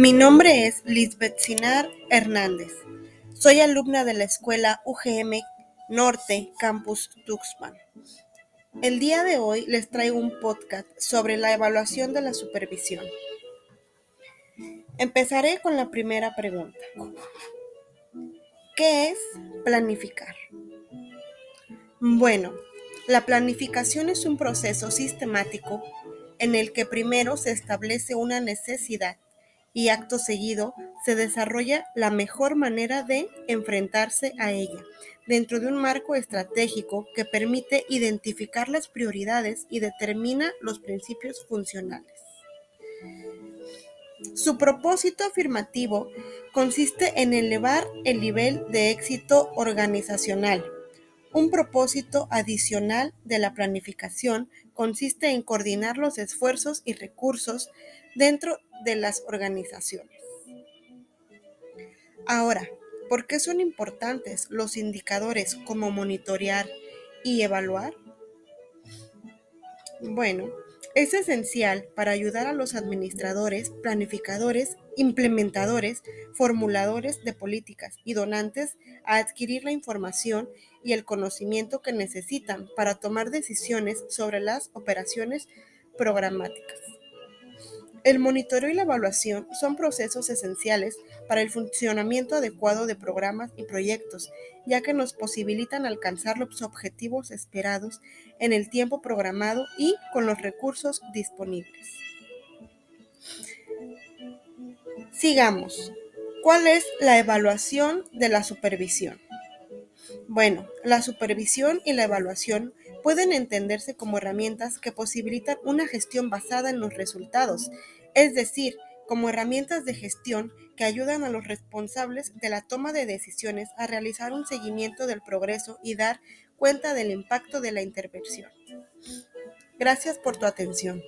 Mi nombre es Lisbeth Sinar Hernández. Soy alumna de la escuela UGM Norte Campus Tuxpan. El día de hoy les traigo un podcast sobre la evaluación de la supervisión. Empezaré con la primera pregunta. ¿Qué es planificar? Bueno, la planificación es un proceso sistemático en el que primero se establece una necesidad y acto seguido se desarrolla la mejor manera de enfrentarse a ella, dentro de un marco estratégico que permite identificar las prioridades y determina los principios funcionales. Su propósito afirmativo consiste en elevar el nivel de éxito organizacional. Un propósito adicional de la planificación consiste en coordinar los esfuerzos y recursos dentro de las organizaciones. Ahora, ¿por qué son importantes los indicadores como monitorear y evaluar? Bueno, es esencial para ayudar a los administradores, planificadores, implementadores, formuladores de políticas y donantes a adquirir la información y el conocimiento que necesitan para tomar decisiones sobre las operaciones programáticas. El monitoreo y la evaluación son procesos esenciales para el funcionamiento adecuado de programas y proyectos, ya que nos posibilitan alcanzar los objetivos esperados en el tiempo programado y con los recursos disponibles. Sigamos. ¿Cuál es la evaluación de la supervisión? Bueno, la supervisión y la evaluación pueden entenderse como herramientas que posibilitan una gestión basada en los resultados, es decir, como herramientas de gestión que ayudan a los responsables de la toma de decisiones a realizar un seguimiento del progreso y dar cuenta del impacto de la intervención. Gracias por tu atención.